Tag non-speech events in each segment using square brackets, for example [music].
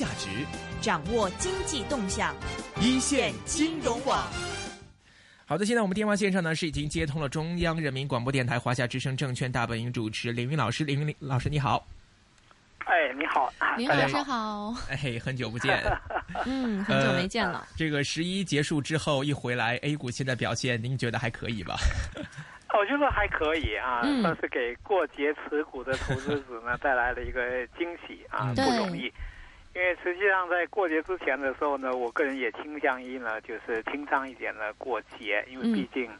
价值，掌握经济动向，一线金融网。好的，现在我们电话线上呢是已经接通了中央人民广播电台华夏之声证券大本营主持林云老师，林云老师你好。哎，你好，林老师好。[laughs] 哎，很久不见。[laughs] 嗯，很久没见了。这个十一结束之后一回来，A 股现在表现，您觉得还可以吧？[laughs] 我觉得还可以啊，算是给过节持股的投资者呢带来了一个惊喜啊，不容易。因为实际上在过节之前的时候呢，我个人也倾向于呢，就是清仓一点的过节，因为毕竟，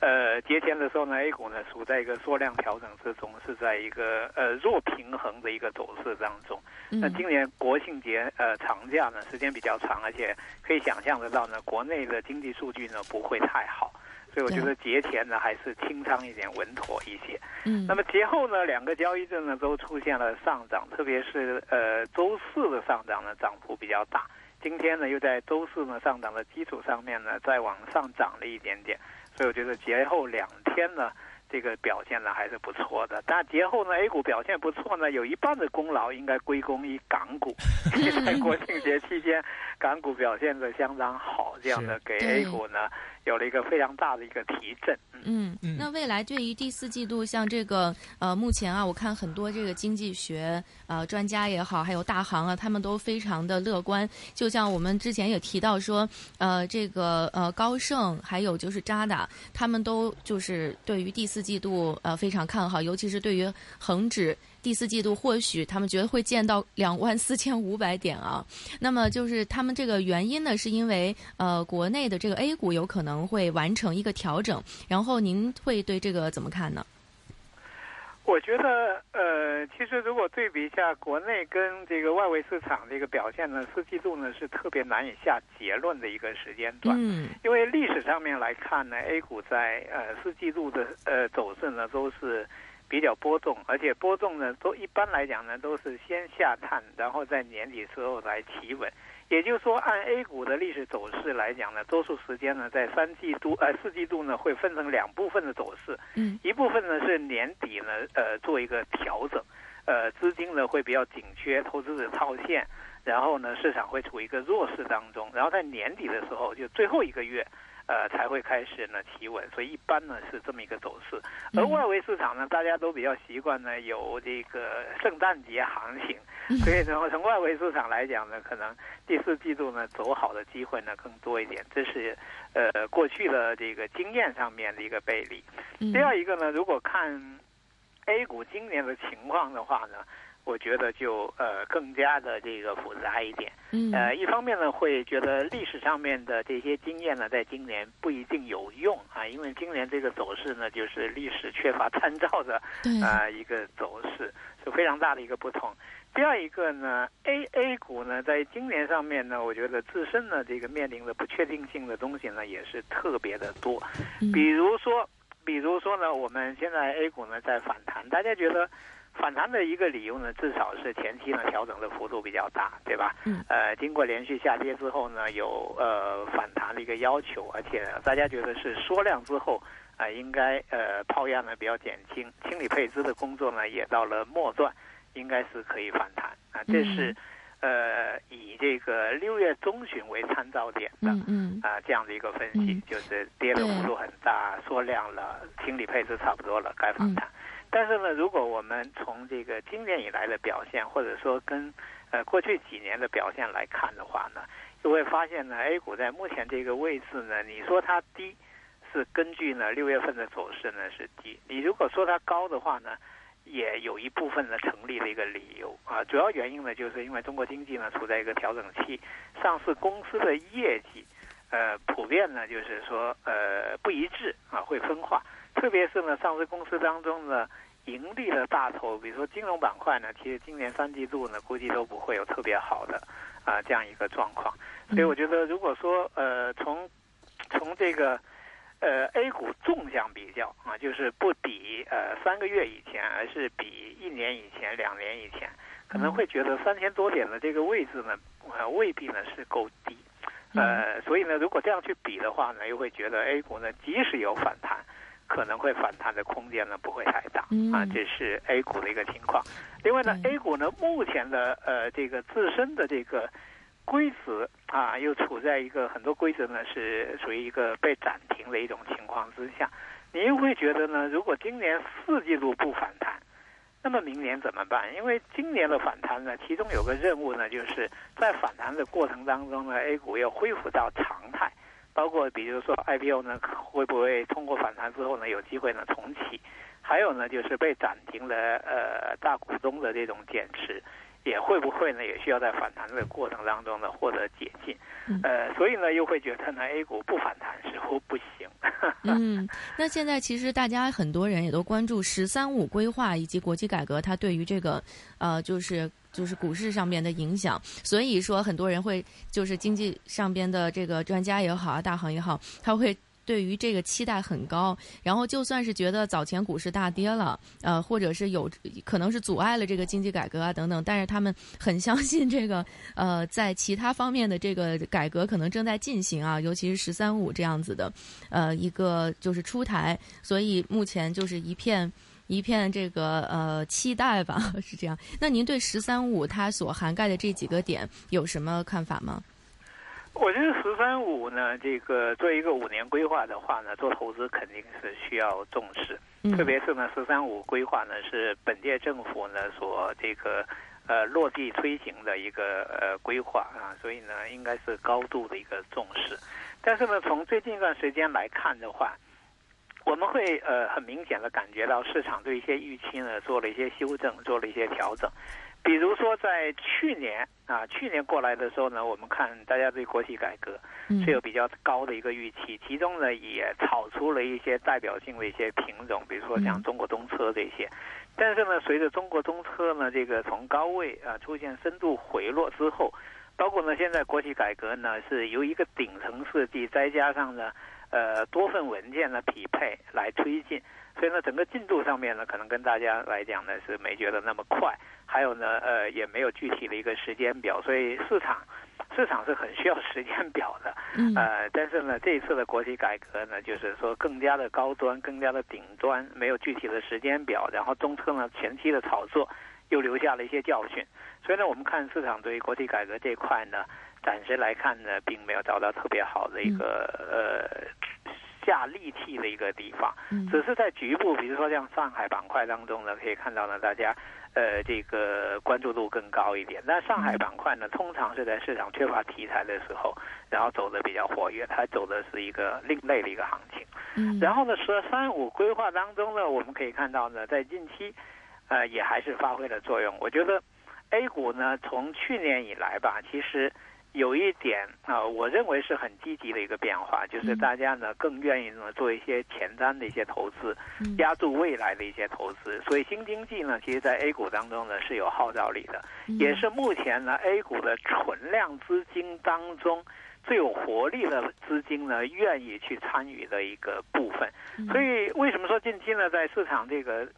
呃，节前的时候呢，A 股呢处在一个缩量调整之中，是在一个呃弱平衡的一个走势当中。那今年国庆节呃长假呢时间比较长，而且可以想象得到呢，国内的经济数据呢不会太好。所以我觉得节前呢还是清仓一点稳妥一些。嗯，那么节后呢两个交易日呢都出现了上涨，特别是呃周四的上涨呢涨幅比较大。今天呢又在周四呢上涨的基础上面呢再往上涨了一点点。所以我觉得节后两天呢这个表现呢还是不错的。但节后呢 A 股表现不错呢，有一半的功劳应该归功于港股。在国庆节期间，港股表现的相当好，这样的给 A 股呢。有了一个非常大的一个提振。嗯，那未来对于第四季度，像这个呃，目前啊，我看很多这个经济学呃专家也好，还有大行啊，他们都非常的乐观。就像我们之前也提到说，呃，这个呃高盛还有就是渣打，他们都就是对于第四季度呃非常看好，尤其是对于恒指。第四季度或许他们觉得会见到两万四千五百点啊，那么就是他们这个原因呢，是因为呃国内的这个 A 股有可能会完成一个调整，然后您会对这个怎么看呢？我觉得呃，其实如果对比一下国内跟这个外围市场的一个表现呢，四季度呢是特别难以下结论的一个时间段，嗯，因为历史上面来看呢，A 股在呃四季度的呃走势呢都是。比较波动，而且波动呢，都一般来讲呢，都是先下探，然后在年底时候来企稳。也就是说，按 A 股的历史走势来讲呢，多数时间呢，在三季度、呃四季度呢，会分成两部分的走势。嗯，一部分呢是年底呢，呃，做一个调整，呃，资金呢会比较紧缺，投资者套现，然后呢，市场会处于一个弱势当中，然后在年底的时候，就最后一个月。呃，才会开始呢企稳，所以一般呢是这么一个走势。而外围市场呢，大家都比较习惯呢有这个圣诞节行情，所以呢从外围市场来讲呢，可能第四季度呢走好的机会呢更多一点。这是呃过去的这个经验上面的一个背离。第二一个呢，如果看 A 股今年的情况的话呢。我觉得就呃更加的这个复杂一点，呃，一方面呢会觉得历史上面的这些经验呢，在今年不一定有用啊，因为今年这个走势呢，就是历史缺乏参照的啊一个走势，是非常大的一个不同。第二一个呢，A A 股呢，在今年上面呢，我觉得自身呢这个面临的不确定性的东西呢，也是特别的多，比如说，比如说呢，我们现在 A 股呢在反弹，大家觉得。反弹的一个理由呢，至少是前期呢调整的幅度比较大，对吧？嗯。呃，经过连续下跌之后呢，有呃反弹的一个要求，而且大家觉得是缩量之后啊，应该呃抛压呢比较减轻，清理配资的工作呢也到了末段，应该是可以反弹啊。这是呃以这个六月中旬为参照点的，嗯啊这样的一个分析，就是跌的幅度很大，缩量了，清理配资差不多了，该反弹。但是呢，如果我们从这个今年以来的表现，或者说跟呃过去几年的表现来看的话呢，就会发现呢，A 股在目前这个位置呢，你说它低，是根据呢六月份的走势呢是低；你如果说它高的话呢，也有一部分的成立的一个理由啊。主要原因呢，就是因为中国经济呢处在一个调整期，上市公司的业绩呃普遍呢就是说呃不一致啊，会分化。特别是呢，上市公司当中呢，盈利的大头，比如说金融板块呢，其实今年三季度呢，估计都不会有特别好的啊这样一个状况。所以我觉得，如果说呃从从这个呃 A 股纵向比较啊，就是不比呃三个月以前，而是比一年以前、两年以前，可能会觉得三千多点的这个位置呢，呃未必呢是够低。呃，所以呢，如果这样去比的话呢，又会觉得 A 股呢，即使有反弹。可能会反弹的空间呢不会太大啊，这是 A 股的一个情况。另外呢，A 股呢目前的呃这个自身的这个规则啊，又处在一个很多规则呢是属于一个被暂停的一种情况之下。您会觉得呢？如果今年四季度不反弹，那么明年怎么办？因为今年的反弹呢，其中有个任务呢，就是在反弹的过程当中呢，A 股要恢复到常态，包括比如说 IPO 呢，会不会通过反弹之后呢，有机会呢重启？还有呢，就是被暂停了呃大股东的这种减持。也会不会呢？也需要在反弹的过程当中呢获得解禁，呃，所以呢又会觉得呢 A 股不反弹似乎不行。[laughs] 嗯，那现在其实大家很多人也都关注“十三五”规划以及国企改革它对于这个呃就是就是股市上面的影响，所以说很多人会就是经济上边的这个专家也好啊，大行也好，他会。对于这个期待很高，然后就算是觉得早前股市大跌了，呃，或者是有可能是阻碍了这个经济改革啊等等，但是他们 [laughs] 很相信这个，呃，在其他方面的这个改革可能正在进行啊，尤其是“十三五”这样子的，呃，一个就是出台，所以目前就是一片一片这个呃期待吧，[laughs] 是这样。那您对“十三五”它所涵盖的这几个点有什么看法吗？我觉得“十三五”呢，这个做一个五年规划的话呢，做投资肯定是需要重视，特别是呢，“十三五”规划呢是本届政府呢所这个呃落地推行的一个呃规划啊，所以呢应该是高度的一个重视。但是呢，从最近一段时间来看的话，我们会呃很明显的感觉到市场对一些预期呢做了一些修正，做了一些调整。比如说，在去年啊，去年过来的时候呢，我们看大家对国企改革是有比较高的一个预期，其中呢也炒出了一些代表性的一些品种，比如说像中国中车这些。但是呢，随着中国中车呢这个从高位啊出现深度回落之后，包括呢现在国企改革呢是由一个顶层设计，再加上呢呃多份文件的匹配来推进。所以呢，整个进度上面呢，可能跟大家来讲呢是没觉得那么快，还有呢，呃，也没有具体的一个时间表，所以市场 [laughs] 市场是很需要时间表的，呃，但是呢，这一次的国企改革呢，就是说更加的高端，更加的顶端，没有具体的时间表，然后中车呢前期的炒作又留下了一些教训，所以呢，我们看市场对于国企改革这块呢，暂时来看呢，并没有找到特别好的一个呃。下力气的一个地方，只是在局部，比如说像上海板块当中呢，可以看到呢，大家呃这个关注度更高一点。那上海板块呢，通常是在市场缺乏题材的时候，然后走的比较活跃，它走的是一个另类的一个行情。嗯，然后呢，十三五规划当中呢，我们可以看到呢，在近期呃也还是发挥了作用。我觉得 A 股呢，从去年以来吧，其实。有一点啊，我认为是很积极的一个变化，就是大家呢更愿意呢做一些前瞻的一些投资，压住未来的一些投资。所以新经济呢，其实在 A 股当中呢是有号召力的，也是目前呢 A 股的存量资金当中最有活力的资金呢愿意去参与的一个部分。所以为什么说近期呢在市场这个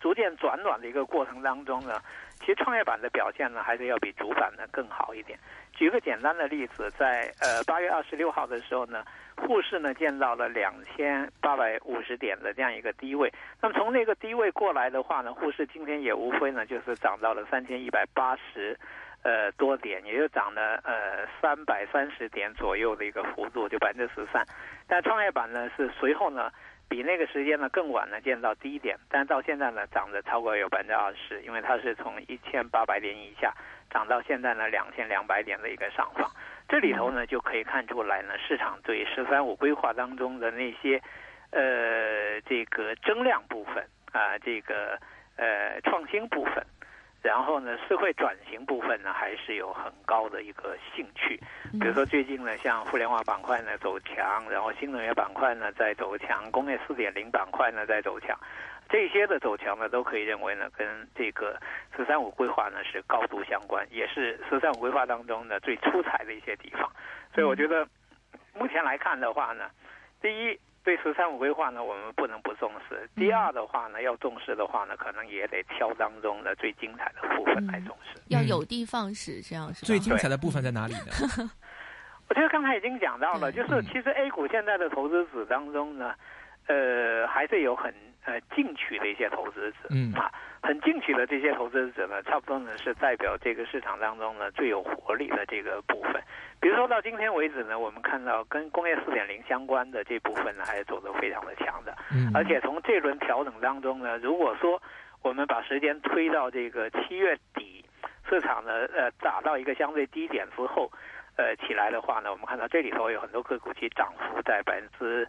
逐渐转暖的一个过程当中呢？其实创业板的表现呢，还是要比主板呢更好一点。举个简单的例子，在呃八月二十六号的时候呢，沪市呢见到了两千八百五十点的这样一个低位。那么从那个低位过来的话呢，沪市今天也无非呢就是涨到了三千一百八十呃多点，也就涨了呃三百三十点左右的一个幅度，就百分之十三。但创业板呢是随后呢。比那个时间呢更晚呢见到低点，但到现在呢涨的超过有百分之二十，因为它是从一千八百点以下涨到现在呢两千两百点的一个上方。这里头呢就可以看出来呢，市场对“十三五”规划当中的那些呃这个增量部分啊，这个呃创新部分。然后呢，社会转型部分呢，还是有很高的一个兴趣。比如说最近呢，像互联网板块呢走强，然后新能源板块呢在走强，工业四点零板块呢在走强，这些的走强呢，都可以认为呢，跟这个“十三五”规划呢是高度相关，也是“十三五”规划当中呢最出彩的一些地方。所以我觉得，目前来看的话呢，第一。对“十三五”规划呢，我们不能不重视。第二的话呢，要重视的话呢，可能也得挑当中的最精彩的部分来重视。要有的放矢，这样是最精彩的部分在哪里呢？[laughs] 我觉得刚才已经讲到了，就是其实 A 股现在的投资者当中呢，呃，还是有很呃进取的一些投资者，嗯啊，很进取的这些投资者呢，差不多呢是代表这个市场当中呢最有活力的这个部分。比如说到今天为止呢，我们看到跟工业四点零相关的这部分呢，还是走得非常的强的。嗯，而且从这轮调整当中呢，如果说我们把时间推到这个七月底，市场呢呃打到一个相对低点之后，呃起来的话呢，我们看到这里头有很多个股其涨幅在百分之。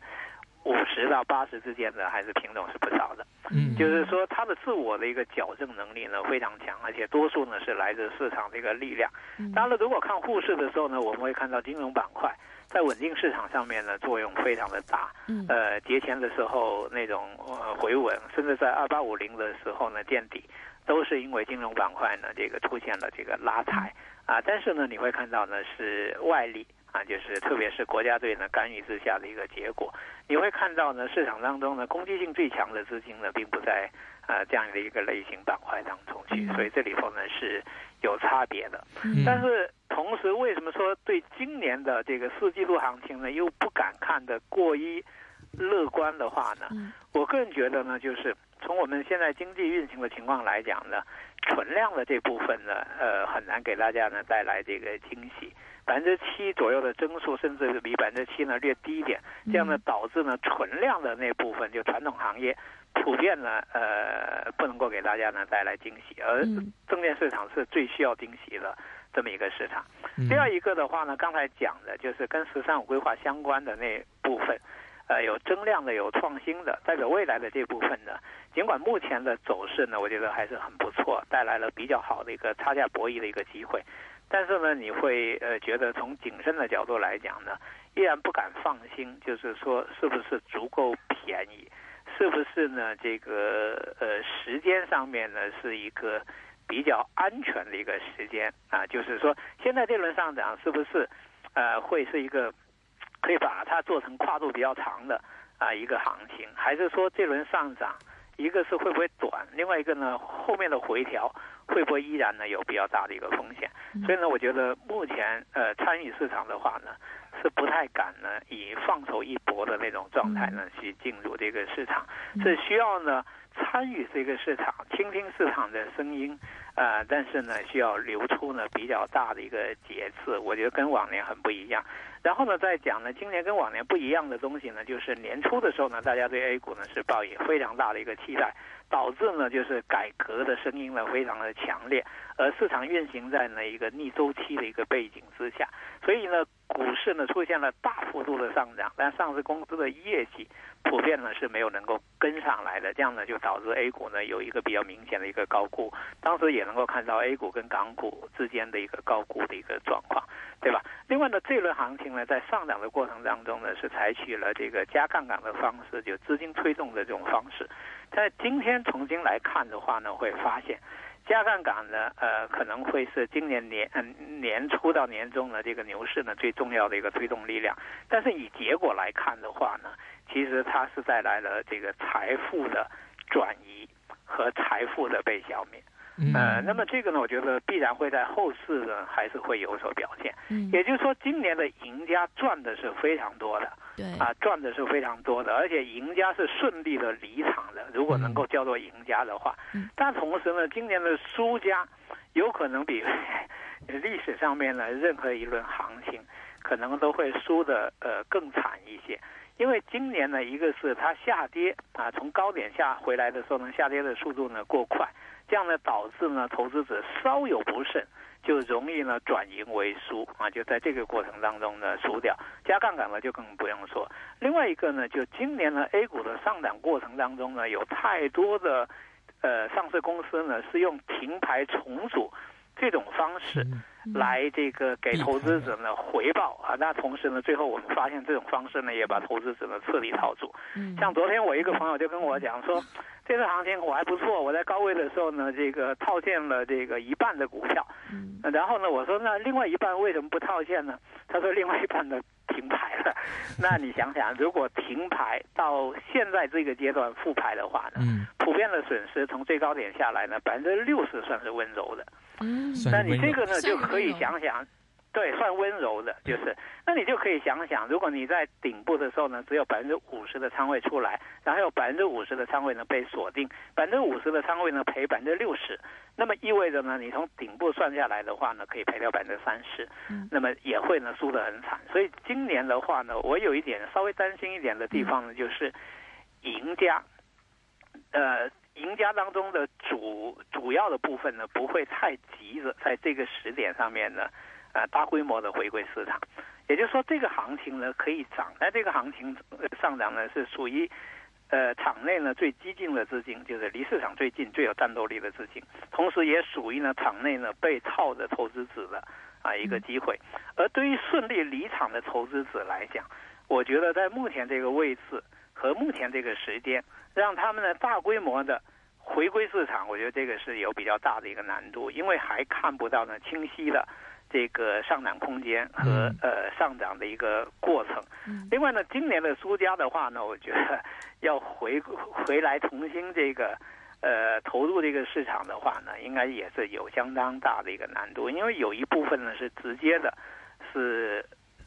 五十到八十之间的还是品种是不少的，嗯，就是说它的自我的一个矫正能力呢非常强，而且多数呢是来自市场的一个力量。当然了，如果看沪市的时候呢，我们会看到金融板块在稳定市场上面呢作用非常的大。嗯，呃，节前的时候那种呃回稳，甚至在二八五零的时候呢见底，都是因为金融板块呢这个出现了这个拉抬啊。但是呢，你会看到呢是外力。啊，就是特别是国家队呢干预之下的一个结果，你会看到呢市场当中呢攻击性最强的资金呢并不在呃这样的一个类型板块当中去，所以这里头呢是有差别的。但是同时，为什么说对今年的这个四季度行情呢又不敢看得过于乐观的话呢？我个人觉得呢，就是从我们现在经济运行的情况来讲呢，存量的这部分呢，呃，很难给大家呢带来这个惊喜。百分之七左右的增速，甚至是比百分之七呢略低一点，这样呢导致呢存量的那部分就传统行业普遍呢呃不能够给大家呢带来惊喜，而证券市场是最需要惊喜的这么一个市场。第二一个的话呢，刚才讲的就是跟“十三五”规划相关的那部分，呃有增量的、有创新的，代表未来的这部分呢，尽管目前的走势呢，我觉得还是很不错，带来了比较好的一个差价博弈的一个机会。但是呢，你会呃觉得从谨慎的角度来讲呢，依然不敢放心，就是说是不是足够便宜，是不是呢？这个呃时间上面呢是一个比较安全的一个时间啊，就是说现在这轮上涨是不是呃会是一个可以把它做成跨度比较长的啊一个行情，还是说这轮上涨一个是会不会短，另外一个呢后面的回调？会不会依然呢有比较大的一个风险？所以呢，我觉得目前呃参与市场的话呢，是不太敢呢以放手一搏的那种状态呢去进入这个市场，是需要呢参与这个市场，倾听市场的声音，呃，但是呢需要留出呢比较大的一个节次，我觉得跟往年很不一样。然后呢，再讲呢，今年跟往年不一样的东西呢，就是年初的时候呢，大家对 A 股呢是抱以非常大的一个期待。导致呢，就是改革的声音呢非常的强烈，而市场运行在呢一个逆周期的一个背景之下，所以呢，股市呢出现了大幅度的上涨，但上市公司的业绩普遍呢是没有能够跟上来的，这样呢就导致 A 股呢有一个比较明显的一个高估，当时也能够看到 A 股跟港股之间的一个高估的一个状况，对吧？另外呢，这轮行情呢在上涨的过程当中呢是采取了这个加杠杆的方式，就资金推动的这种方式。在今天重新来看的话呢，会发现加杠杆呢，呃，可能会是今年年嗯年初到年终的这个牛市呢最重要的一个推动力量。但是以结果来看的话呢，其实它是带来了这个财富的转移和财富的被消灭。呃，那么这个呢，我觉得必然会在后市呢还是会有所表现。嗯，也就是说，今年的赢家赚的是非常多的。对啊，赚的是非常多的，而且赢家是顺利的离场的。如果能够叫做赢家的话，但同时呢，今年的输家有可能比 [laughs] 历史上面呢任何一轮行情可能都会输的呃更惨一些。因为今年呢，一个是它下跌啊，从高点下回来的时候呢，下跌的速度呢过快，这样呢导致呢投资者稍有不慎。就容易呢转赢为输啊，就在这个过程当中呢输掉，加杠杆呢就更不用说。另外一个呢，就今年呢 A 股的上涨过程当中呢，有太多的呃上市公司呢是用停牌重组这种方式来这个给投资者呢回报啊。那同时呢，最后我们发现这种方式呢也把投资者呢彻底套住。像昨天我一个朋友就跟我讲说。这次行情我还不错，我在高位的时候呢，这个套现了这个一半的股票，嗯，然后呢，我说那另外一半为什么不套现呢？他说另外一半呢停牌了。[laughs] 那你想想，如果停牌到现在这个阶段复牌的话呢，嗯，普遍的损失从最高点下来呢，百分之六十算是温柔的，嗯，那你这个呢就可以想想。对，算温柔的，就是，那你就可以想想，如果你在顶部的时候呢，只有百分之五十的仓位出来，然后有百分之五十的仓位呢被锁定，百分之五十的仓位呢赔百分之六十，那么意味着呢，你从顶部算下来的话呢，可以赔掉百分之三十，那么也会呢输得很惨。所以今年的话呢，我有一点稍微担心一点的地方呢，就是赢家，呃，赢家当中的主主要的部分呢，不会太急着在这个时点上面呢。呃，大规模的回归市场，也就是说，这个行情呢可以涨，但这个行情上涨呢是属于，呃，场内呢最激进的资金，就是离市场最近、最有战斗力的资金，同时也属于呢场内呢被套的投资者的啊一个机会。而对于顺利离场的投资者来讲，我觉得在目前这个位置和目前这个时间，让他们呢大规模的回归市场，我觉得这个是有比较大的一个难度，因为还看不到呢清晰的。这个上涨空间和呃上涨的一个过程。另外呢，今年的输家的话呢，我觉得 [laughs] 要回回来重新这个呃投入这个市场的话呢，应该也是有相当大的一个难度，因为有一部分呢是直接的，是。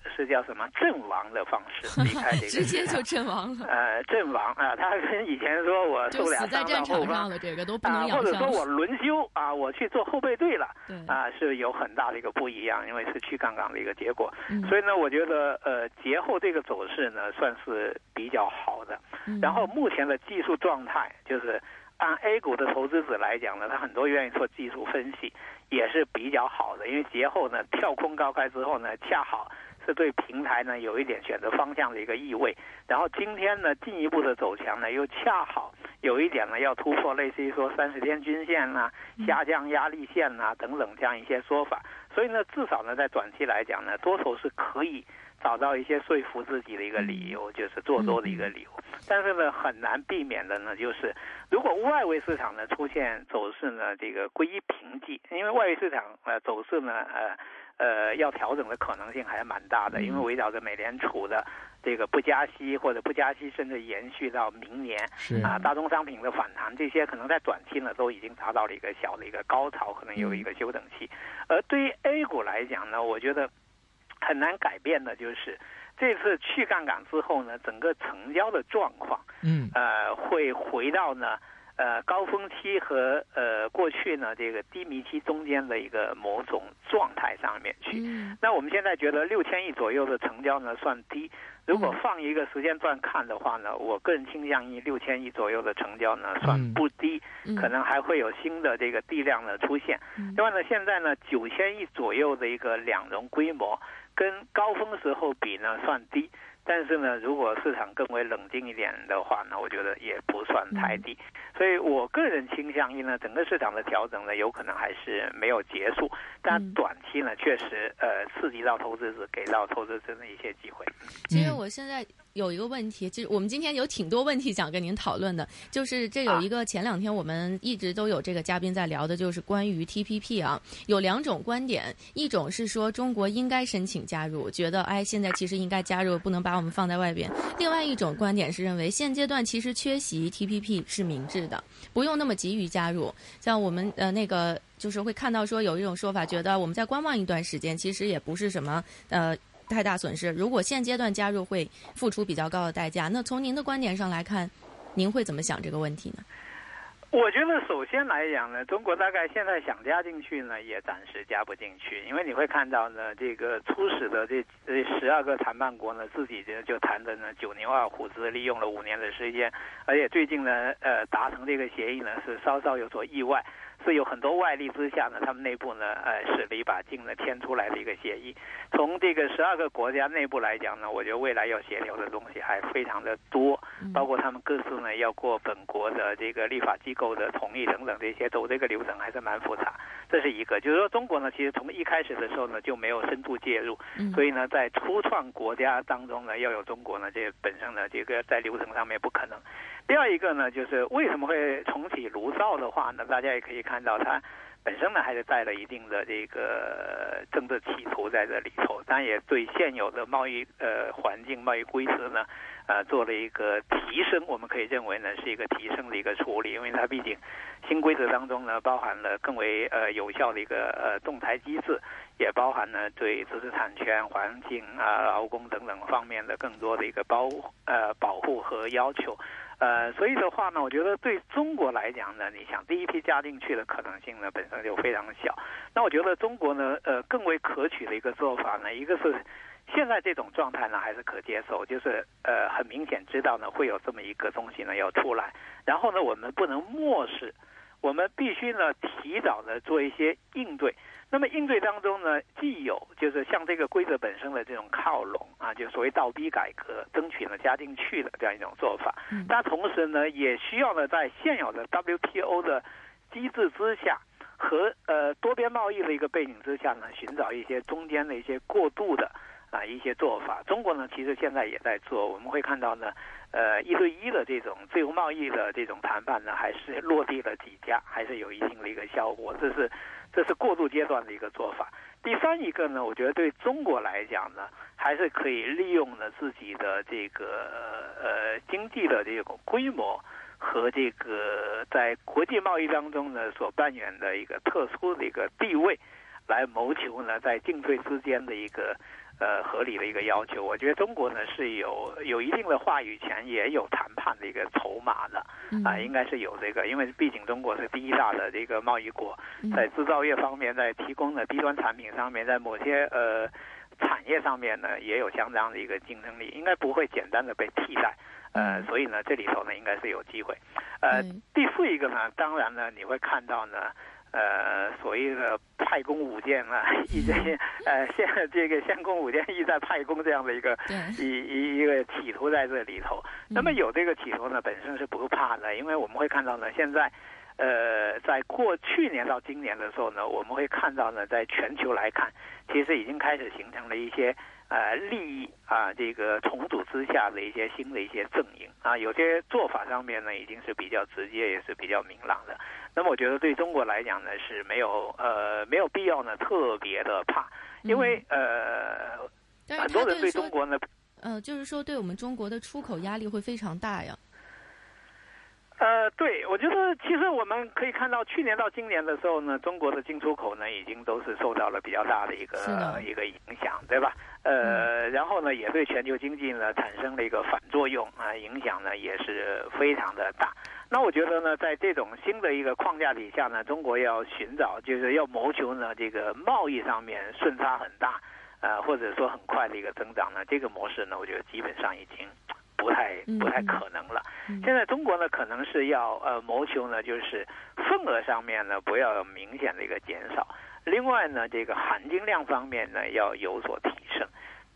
是叫什么阵亡的方式 [laughs] 离开这个，直接就阵亡了。呃，阵亡啊，他跟以前说我受俩伤到后方了，这个都不能或者说我轮休啊，我去做后备队了，啊，是有很大的一个不一样，因为是去杠杆的一个结果。所以呢，我觉得呃，节后这个走势呢，算是比较好的。然后目前的技术状态，就是按 A 股的投资者来讲呢，他很多愿意做技术分析，也是比较好的，因为节后呢跳空高开之后呢，恰好。是对平台呢有一点选择方向的一个意味，然后今天呢进一步的走强呢，又恰好有一点呢要突破类似于说三十天均线呐、下降压力线呐等等这样一些说法，所以呢至少呢在短期来讲呢，多头是可以找到一些说服自己的一个理由，就是做多的一个理由，但是呢很难避免的呢就是如果外围市场呢出现走势呢这个归于平静，因为外围市场呃走势呢呃。呃，要调整的可能性还是蛮大的，因为围绕着美联储的这个不加息或者不加息，甚至延续到明年，啊，大宗商品的反弹，这些可能在短期呢都已经达到了一个小的一个高潮，可能有一个休整期。而对于 A 股来讲呢，我觉得很难改变的就是这次去杠杆之后呢，整个成交的状况，嗯，呃，会回到呢。呃，高峰期和呃过去呢这个低迷期中间的一个某种状态上面去。那我们现在觉得六千亿左右的成交呢算低。如果放一个时间段看的话呢，我个人倾向于六千亿左右的成交呢算不低，可能还会有新的这个地量的出现。另外呢，现在呢九千亿左右的一个两融规模，跟高峰时候比呢算低。但是呢，如果市场更为冷静一点的话呢，我觉得也不算太低。所以我个人倾向于呢，整个市场的调整呢，有可能还是没有结束。但短期呢，确实呃刺激到投资者，给到投资者的一些机会。其实我现在。有一个问题，其实我们今天有挺多问题想跟您讨论的，就是这有一个前两天我们一直都有这个嘉宾在聊的，就是关于 T P P 啊，有两种观点，一种是说中国应该申请加入，觉得哎现在其实应该加入，不能把我们放在外边；另外一种观点是认为现阶段其实缺席 T P P 是明智的，不用那么急于加入。像我们呃那个就是会看到说有一种说法，觉得我们再观望一段时间，其实也不是什么呃。太大损失。如果现阶段加入会付出比较高的代价，那从您的观点上来看，您会怎么想这个问题呢？我觉得首先来讲呢，中国大概现在想加进去呢，也暂时加不进去，因为你会看到呢，这个初始的这这十二个谈判国呢，自己就就谈的呢九牛二虎之利用了五年的时间，而且最近呢，呃，达成这个协议呢是稍稍有所意外。是有很多外力之下呢，他们内部呢，呃，使了一把劲呢，签出来的一个协议。从这个十二个国家内部来讲呢，我觉得未来要协调的东西还非常的多，包括他们各自呢要过本国的这个立法机构的同意等等这些，走这个流程还是蛮复杂。这是一个，就是说中国呢，其实从一开始的时候呢就没有深度介入，所以呢，在初创国家当中呢，要有中国呢，这本身呢，这个在流程上面不可能。第二一个呢，就是为什么会重启炉灶的话呢？大家也可以看到，它本身呢还是带了一定的这个政治企图在这里头，但也对现有的贸易呃环境、贸易规则呢。呃，做了一个提升，我们可以认为呢是一个提升的一个处理，因为它毕竟新规则当中呢包含了更为呃有效的一个呃仲裁机制，也包含了对知识产权、环境啊、劳工等等方面的更多的一个包呃保护和要求，呃，所以的话呢，我觉得对中国来讲呢，你想第一批加进去的可能性呢本身就非常小，那我觉得中国呢呃更为可取的一个做法呢，一个是。现在这种状态呢还是可接受，就是呃很明显知道呢会有这么一个东西呢要出来，然后呢我们不能漠视，我们必须呢提早的做一些应对。那么应对当中呢，既有就是像这个规则本身的这种靠拢啊，就所谓倒逼改革，争取呢加进去的这样一种做法。但同时呢，也需要呢在现有的 WTO 的机制之下和呃多边贸易的一个背景之下呢，寻找一些中间的一些过渡的。啊，一些做法，中国呢，其实现在也在做。我们会看到呢，呃，一对一的这种自由贸易的这种谈判呢，还是落地了几家，还是有一定的一个效果。这是，这是过渡阶段的一个做法。第三一个呢，我觉得对中国来讲呢，还是可以利用呢自己的这个呃经济的这个规模和这个在国际贸易当中呢所扮演的一个特殊的一个地位，来谋求呢在进退之间的一个。呃，合理的一个要求，我觉得中国呢是有有一定的话语权，也有谈判的一个筹码的，啊，应该是有这个，因为毕竟中国是第一大的这个贸易国，在制造业方面，在提供的低端产品上面，在某些呃产业上面呢，也有相当的一个竞争力，应该不会简单的被替代，呃，所以呢，这里头呢应该是有机会，呃，第四一个呢，当然呢，你会看到呢。呃，所谓的派工舞剑啊，一些呃，现这个先攻舞剑，意在派工这样的一个一一一个企图在这里头。那么有这个企图呢，本身是不怕的，因为我们会看到呢，现在呃，在过去年到今年的时候呢，我们会看到呢，在全球来看，其实已经开始形成了一些呃利益啊这个重组之下的一些新的一些阵营啊，有些做法上面呢，已经是比较直接，也是比较明朗的。那么我觉得对中国来讲呢是没有呃没有必要呢特别的怕，因为呃很多人对中国呢，呃就是说对我们中国的出口压力会非常大呀。呃，对，我觉得其实我们可以看到，去年到今年的时候呢，中国的进出口呢已经都是受到了比较大的一个一个影响，对吧？呃，然后呢也对全球经济呢产生了一个反作用啊，影响呢也是非常的大。那我觉得呢，在这种新的一个框架底下呢，中国要寻找，就是要谋求呢，这个贸易上面顺差很大，呃，或者说很快的一个增长呢，这个模式呢，我觉得基本上已经不太不太可能了。现在中国呢，可能是要呃谋求呢，就是份额上面呢不要有明显的一个减少，另外呢，这个含金量方面呢要有所提升。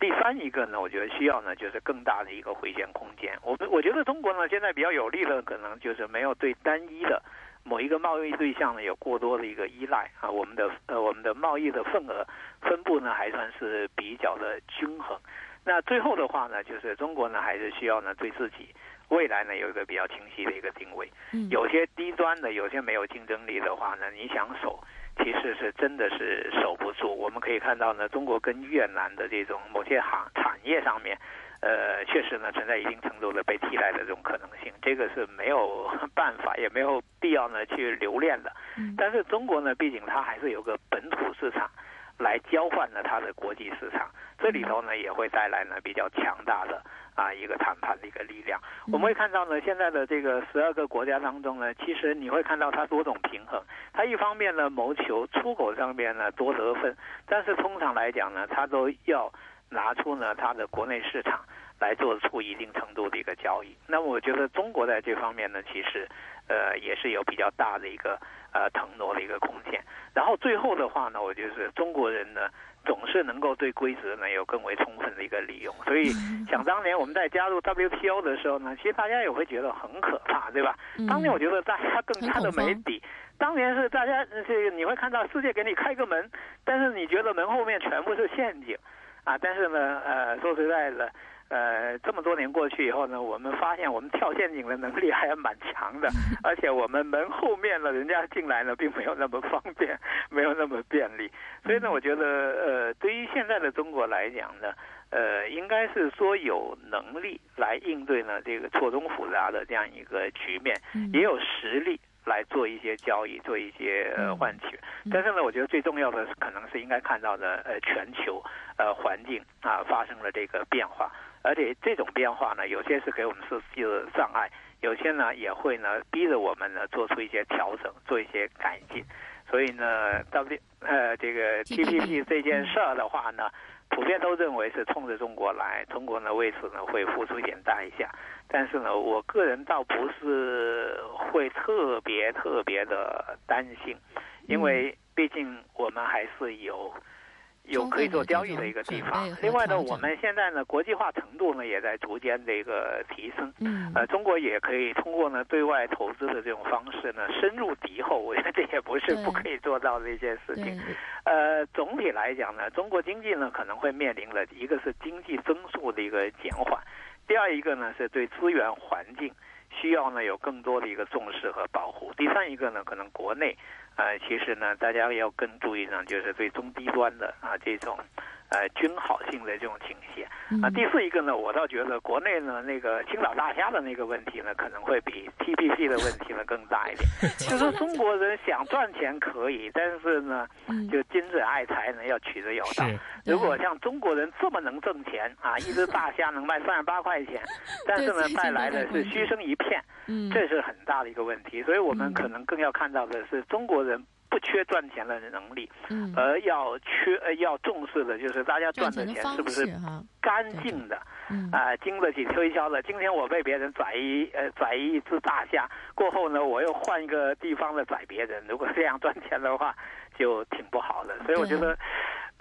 第三一个呢，我觉得需要呢，就是更大的一个回旋空间。我们我觉得中国呢，现在比较有利的可能就是没有对单一的某一个贸易对象呢有过多的一个依赖啊。我们的呃我们的贸易的份额分布呢还算是比较的均衡。那最后的话呢，就是中国呢还是需要呢对自己未来呢有一个比较清晰的一个定位。有些低端的，有些没有竞争力的话呢，你想守。其实是真的是守不住。我们可以看到呢，中国跟越南的这种某些行产业上面，呃，确实呢存在一定程度的被替代的这种可能性。这个是没有 [laughs] 办法，也没有必要呢去留恋的。但是中国呢，毕竟它还是有个本土市场来交换呢它的国际市场，这里头呢也会带来呢比较强大的。啊，一个谈判的一个力量，我们会看到呢，现在的这个十二个国家当中呢，其实你会看到它多种平衡。它一方面呢，谋求出口上面呢多得分，但是通常来讲呢，它都要拿出呢它的国内市场来做出一定程度的一个交易。那么我觉得中国在这方面呢，其实呃也是有比较大的一个呃腾挪的一个空间。然后最后的话呢，我觉得中国人呢。总是能够对规则呢有更为充分的一个利用，所以想当年我们在加入 WTO 的时候呢，其实大家也会觉得很可怕，对吧？当年我觉得大家更加的没底，当年是大家这个你会看到世界给你开个门，但是你觉得门后面全部是陷阱，啊，但是呢，呃，说实在的，呃，这么多年过去以后呢，我们发现我们跳陷阱的能力还蛮强的，[laughs] 而且我们门后面呢，人家进来呢，并没有那么方便，[laughs] 没有那么便利。所以呢，我觉得，呃，对于现在的中国来讲呢，呃，应该是说有能力来应对呢这个错综复杂的这样一个局面，也有实力。来做一些交易，做一些呃换取，但是呢，我觉得最重要的是，可能是应该看到的，呃，全球呃环境啊发生了这个变化，而且这种变化呢，有些是给我们设计的障碍，有些呢也会呢逼着我们呢做出一些调整，做一些改进。所以呢，到底呃这个 T P P 这件事儿的话呢。普遍都认为是冲着中国来，中国呢为此呢会付出一点代价，但是呢，我个人倒不是会特别特别的担心，因为毕竟我们还是有。有可以做交易的一个地方。另外呢，我们现在呢，国际化程度呢也在逐渐这个提升。嗯。呃，中国也可以通过呢对外投资的这种方式呢深入敌后，我觉得这也不是不可以做到的一件事情。呃，总体来讲呢，中国经济呢可能会面临的一个是经济增速的一个减缓，第二一个呢是对资源环境需要呢有更多的一个重视和保护，第三一个呢可能国内。呃，其实呢，大家要更注意呢，就是对中低端的啊这种，呃均好性的这种倾斜。啊，第四一个呢，我倒觉得国内呢那个青岛大虾的那个问题呢，可能会比 T P P 的问题呢更大一点。[laughs] 就是中国人想赚钱可以，但是呢，就君子爱财呢要取之有道。如果像中国人这么能挣钱啊，一只大虾能卖三十八块钱，但是呢带来的是嘘声一片。嗯，这是很大的一个问题，所以我们可能更要看到的是中国人不缺赚钱的能力，嗯，而要缺呃要重视的就是大家赚的钱是不是干净的，啊，经得起推销的。今天我被别人宰一呃宰一只大虾，过后呢我又换一个地方的宰别人，如果这样赚钱的话，就挺不好的。所以我觉得。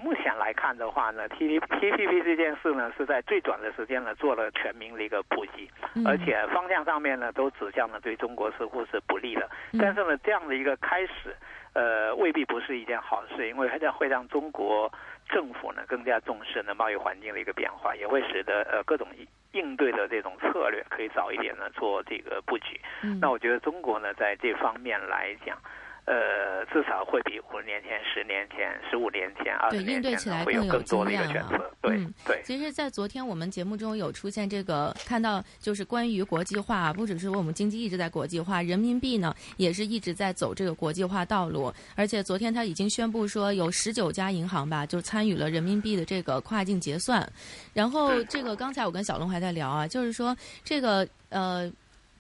目前来看的话呢，T T P P 这件事呢是在最短的时间呢做了全民的一个普及，而且方向上面呢都指向了对中国似乎是不利的。但是呢这样的一个开始，呃未必不是一件好事，因为 [laughs] 它将会让中国政府呢更加重视呢贸易环境的一个变化，也会使得呃各种应对的这种策略可以早一点呢做这个布局。那我觉得中国呢在这方面来讲。呃，至少会比五年前、十年前、十五年前、二十年前会有更多的一个选择。对对。其实，在昨天我们节目中有出现这个，看到就是关于国际化，不只是我们经济一直在国际化，人民币呢也是一直在走这个国际化道路。而且昨天他已经宣布说，有十九家银行吧，就参与了人民币的这个跨境结算。然后，这个刚才我跟小龙还在聊啊，就是说这个呃。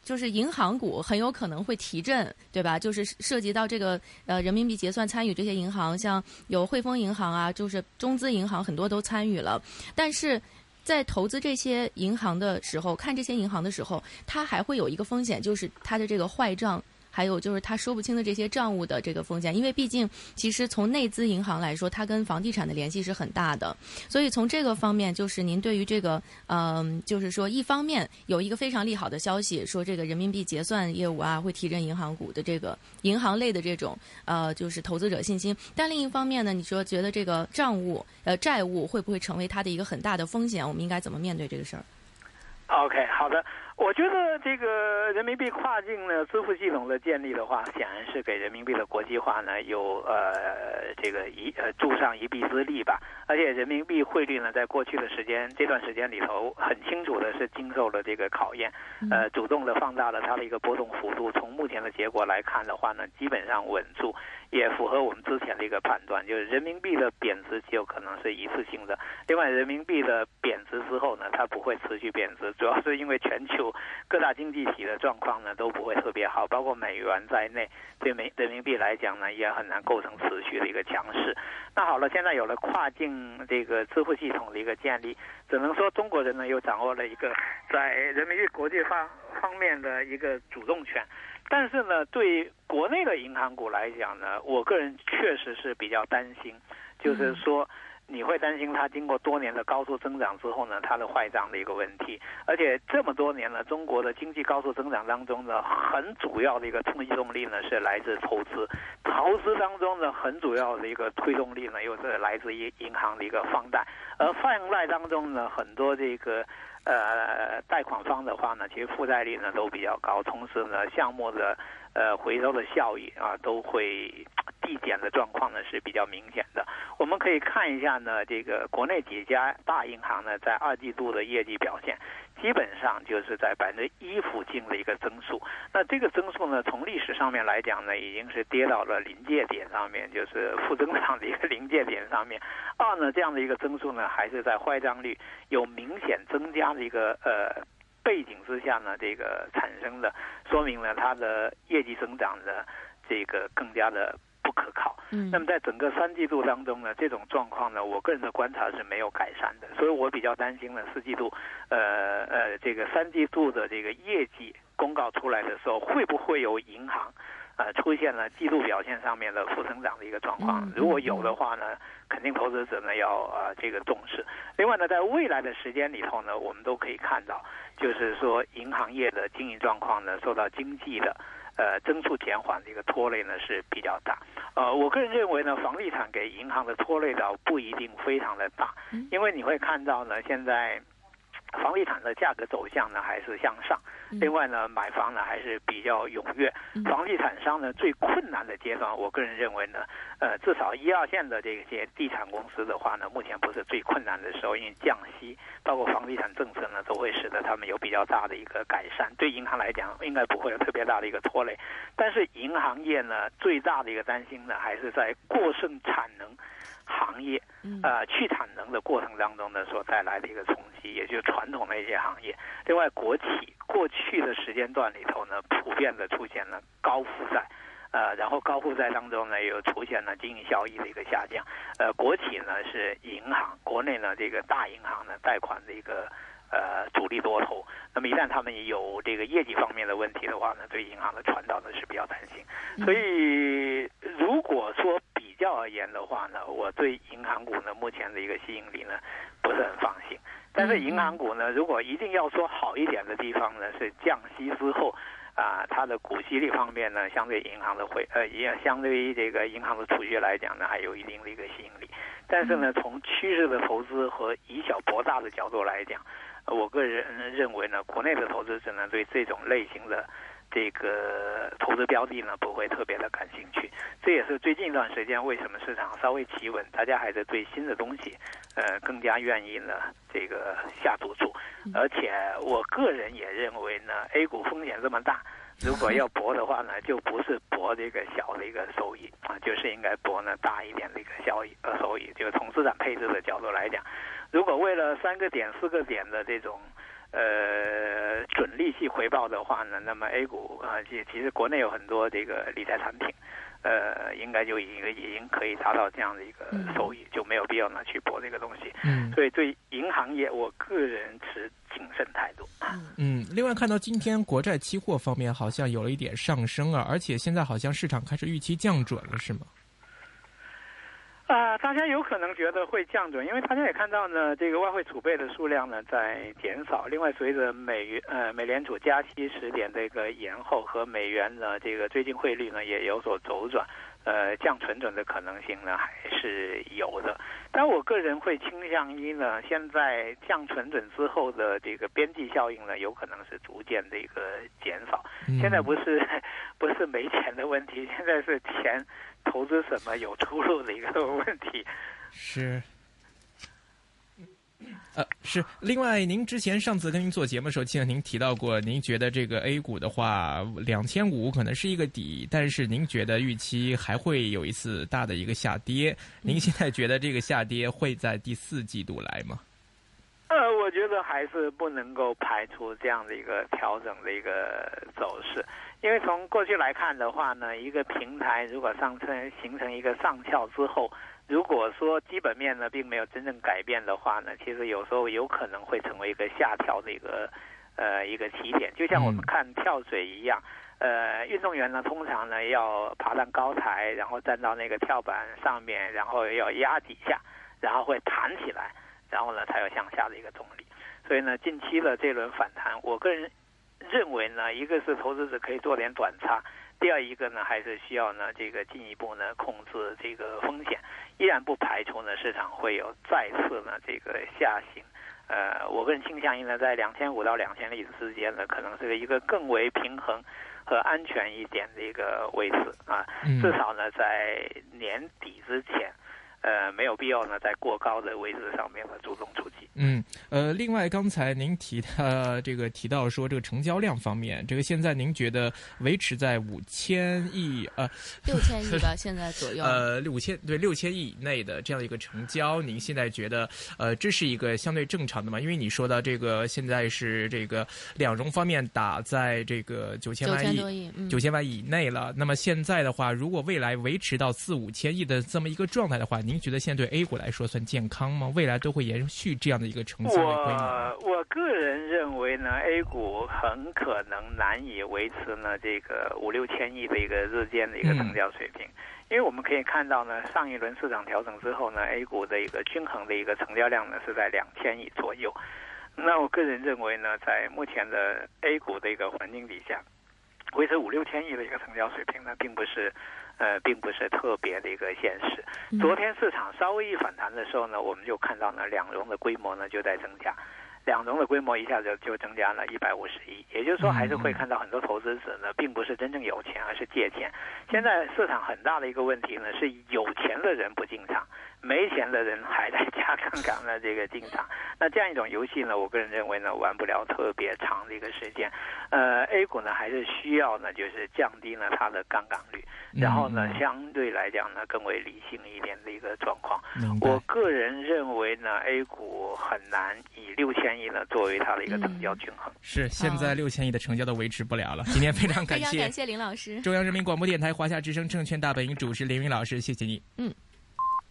就是银行股很有可能会提振，对吧？就是涉及到这个呃人民币结算参与这些银行，像有汇丰银行啊，就是中资银行很多都参与了。但是在投资这些银行的时候，看这些银行的时候，它还会有一个风险，就是它的这个坏账。还有就是他说不清的这些账务的这个风险，因为毕竟其实从内资银行来说，它跟房地产的联系是很大的，所以从这个方面，就是您对于这个，嗯，就是说一方面有一个非常利好的消息，说这个人民币结算业务啊会提振银行股的这个银行类的这种呃就是投资者信心，但另一方面呢，你说觉得这个账务呃债务会不会成为它的一个很大的风险？我们应该怎么面对这个事儿？OK，好的。我觉得这个人民币跨境呢支付系统的建立的话，显然是给人民币的国际化呢有呃这个一呃助上一臂之力吧。而且人民币汇率呢，在过去的时间这段时间里头，很清楚的是经受了这个考验，呃，主动的放大了它的一个波动幅度。从目前的结果来看的话呢，基本上稳住，也符合我们之前的一个判断，就是人民币的贬值极有可能是一次性的。另外，人民币的贬值之后呢，它不会持续贬值，主要是因为全球。各大经济体的状况呢都不会特别好，包括美元在内，对美人民币来讲呢也很难构成持续的一个强势。那好了，现在有了跨境这个支付系统的一个建立，只能说中国人呢又掌握了一个在人民币国际化方面的一个主动权。但是呢，对国内的银行股来讲呢，我个人确实是比较担心，就是说。你会担心它经过多年的高速增长之后呢，它的坏账的一个问题。而且这么多年了，中国的经济高速增长当中呢，很主要的一个推动力呢是来自投资，投资当中呢很主要的一个推动力呢又是来自于银行的一个放贷，而放贷当中呢很多这个呃贷款方的话呢，其实负债率呢都比较高，同时呢项目的呃回收的效益啊都会递减的状况呢是比较明显的。我们可以看一下呢，这个国内几家大银行呢在二季度的业绩表现。基本上就是在百分之一附近的一个增速，那这个增速呢，从历史上面来讲呢，已经是跌到了临界点上面，就是负增长的一个临界点上面。二呢，这样的一个增速呢，还是在坏账率有明显增加的一个呃背景之下呢，这个产生的，说明了它的业绩增长的这个更加的。不可靠。嗯，那么在整个三季度当中呢，这种状况呢，我个人的观察是没有改善的，所以我比较担心呢，四季度，呃呃，这个三季度的这个业绩公告出来的时候，会不会有银行，呃，出现了季度表现上面的负增长的一个状况？如果有的话呢，肯定投资者呢要呃这个重视。另外呢，在未来的时间里头呢，我们都可以看到，就是说银行业的经营状况呢，受到经济的。呃，增速减缓的一个拖累呢是比较大。呃，我个人认为呢，房地产给银行的拖累倒不一定非常的大，因为你会看到呢，现在。房地产的价格走向呢还是向上，另外呢买房呢还是比较踊跃。房地产商呢最困难的阶段，我个人认为呢，呃至少一二线的这些地产公司的话呢，目前不是最困难的时候，因为降息包括房地产政策呢都会使得他们有比较大的一个改善。对银行来讲，应该不会有特别大的一个拖累。但是银行业呢最大的一个担心呢，还是在过剩产能。行业，呃，去产能的过程当中呢，所带来的一个冲击，也就是传统的一些行业。另外，国企过去的时间段里头呢，普遍的出现了高负债，呃，然后高负债当中呢，又出现了经营效益的一个下降。呃，国企呢是银行，国内呢这个大银行呢贷款的一个呃主力多头。那么一旦他们有这个业绩方面的问题的话呢，对银行的传导呢是比较担心。所以如果说，较而言的话呢，我对银行股呢目前的一个吸引力呢不是很放心。但是银行股呢，如果一定要说好一点的地方呢，是降息之后啊，它的股息率方面呢，相对银行的汇呃，也相对于这个银行的储蓄来讲呢，还有一定的一个吸引力。但是呢，从趋势的投资和以小博大的角度来讲，我个人认为呢，国内的投资者呢对这种类型的。这个投资标的呢不会特别的感兴趣，这也是最近一段时间为什么市场稍微企稳，大家还是对新的东西，呃，更加愿意呢这个下赌注。而且我个人也认为呢，A 股风险这么大，[laughs] 如果要博的话呢，就不是博这个小的一个收益啊，就是应该博呢大一点的一个效益呃收益。就是从资产配置的角度来讲，如果为了三个点四个点的这种。呃，准利息回报的话呢，那么 A 股啊，其其实国内有很多这个理财产品，呃，应该就已经已经可以达到这样的一个收益，就没有必要呢去博这个东西。嗯，所以对银行业，我个人持谨慎态度。嗯，另外看到今天国债期货方面好像有了一点上升啊，而且现在好像市场开始预期降准了，是吗？啊，大家有可能觉得会降准，因为大家也看到呢，这个外汇储备的数量呢在减少。另外，随着美元呃美联储加息时点这个延后和美元的这个最近汇率呢也有所走转，呃，降存准的可能性呢还是有的。但我个人会倾向于呢，现在降存准之后的这个边际效应呢，有可能是逐渐的一个减少。现在不是 [laughs] 不是没钱的问题，现在是钱。投资什么有出路的一个 [laughs] 问题，是，呃，是。另外，您之前上次跟您做节目的时候，记得您提到过，您觉得这个 A 股的话，两千五可能是一个底，但是您觉得预期还会有一次大的一个下跌。您现在觉得这个下跌会在第四季度来吗？呃，[laughs] 我觉得还是不能够排除这样的一个调整的一个走势。因为从过去来看的话呢，一个平台如果上升形成一个上翘之后，如果说基本面呢并没有真正改变的话呢，其实有时候有可能会成为一个下调的一个呃一个起点，就像我们看跳水一样，呃，运动员呢通常呢要爬上高台，然后站到那个跳板上面，然后要压几下，然后会弹起来，然后呢才有向下的一个动力。所以呢，近期的这轮反弹，我个人。认为呢，一个是投资者可以做点短差，第二一个呢，还是需要呢这个进一步呢控制这个风险，依然不排除呢市场会有再次呢这个下行，呃，我个人倾向于呢，在两千五到两千亿之间呢，可能是一个更为平衡和安全一点的一个位置啊，至少呢，在年底之前。呃，没有必要呢，在过高的位置上面呢主动出击。嗯，呃，另外刚才您提的这个提到说这个成交量方面，这个现在您觉得维持在五千亿呃 [laughs] 六千亿吧，现在左右呃五千对六千亿以内的这样一个成交，您现在觉得呃这是一个相对正常的吗？因为你说到这个现在是这个两融方面打在这个九千万亿九千万以内了，那么现在的话，如果未来维持到四五千亿的这么一个状态的话，您觉得现在对 A 股来说算健康吗？未来都会延续这样的一个成交的规模？我我个人认为呢，A 股很可能难以维持呢这个五六千亿的一个日间的一个成交水平，因为我们可以看到呢，上一轮市场调整之后呢，A 股的一个均衡的一个成交量呢是在两千亿左右。那我个人认为呢，在目前的 A 股的一个环境底下，维持五六千亿的一个成交水平呢，并不是。呃，并不是特别的一个现实。昨天市场稍微一反弹的时候呢，我们就看到呢，两融的规模呢就在增加，两融的规模一下子就增加了一百五十亿。也就是说，还是会看到很多投资者呢，并不是真正有钱，而是借钱。现在市场很大的一个问题呢，是有钱的人不进场。没钱的人还在加杠杆的这个进场，[laughs] 那这样一种游戏呢，我个人认为呢，玩不了特别长的一个时间。呃，A 股呢还是需要呢，就是降低呢它的杠杆率，然后呢相对来讲呢更为理性一点的一个状况。我个人认为呢，A 股很难以六千亿呢作为它的一个成交均衡。是，现在六千亿的成交都维持不了了。今天非常感谢，[laughs] 感谢林老师，中央人民广播电台华夏之声证券大本营主持林云老师，谢谢你。嗯。